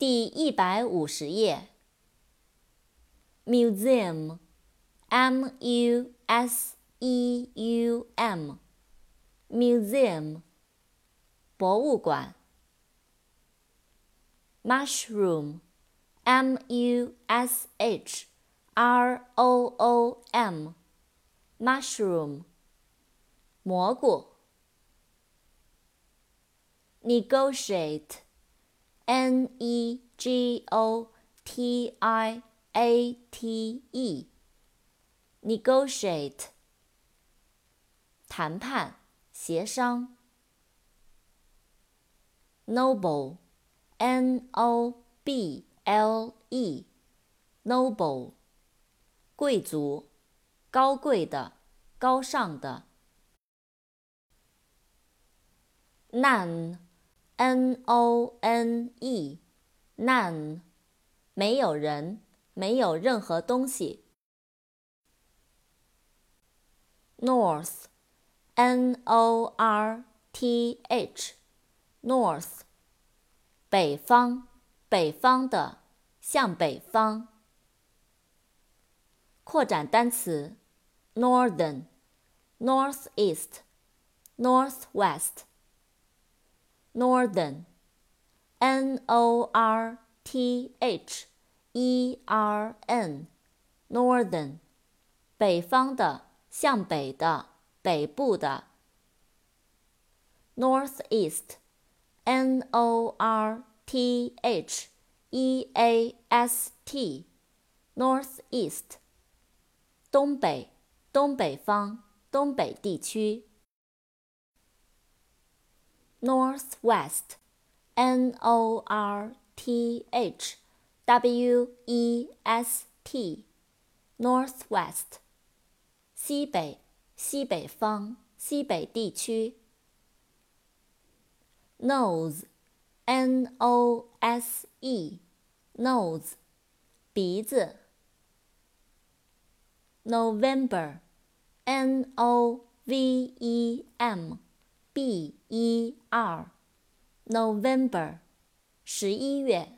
第一百五十页。museum，m u s e u m，museum，博物馆。mushroom，m u s h r o o m，mushroom，蘑菇。negotiate。N E G O T I A T E，negotiate，谈判、协商。noble，N O B L E，noble，贵族、高贵的、高尚的。none。 N O N E，none，没有人，没有任何东西。North，N O R T H，North，北方，北方的，向北方。扩展单词：Northern，Northeast，Northwest。Northern, N O R T H E R N, Northern，北方的，向北的，北部的。Northeast, N O R T H E A S T, Northeast，东北，东北方，东北地区。 Northwest, N O R T H W E S T, Northwest，西北，西北方，西北地区。Nose, N O S E, nose，鼻子。November, N O V E M。 B E R，November，十一月。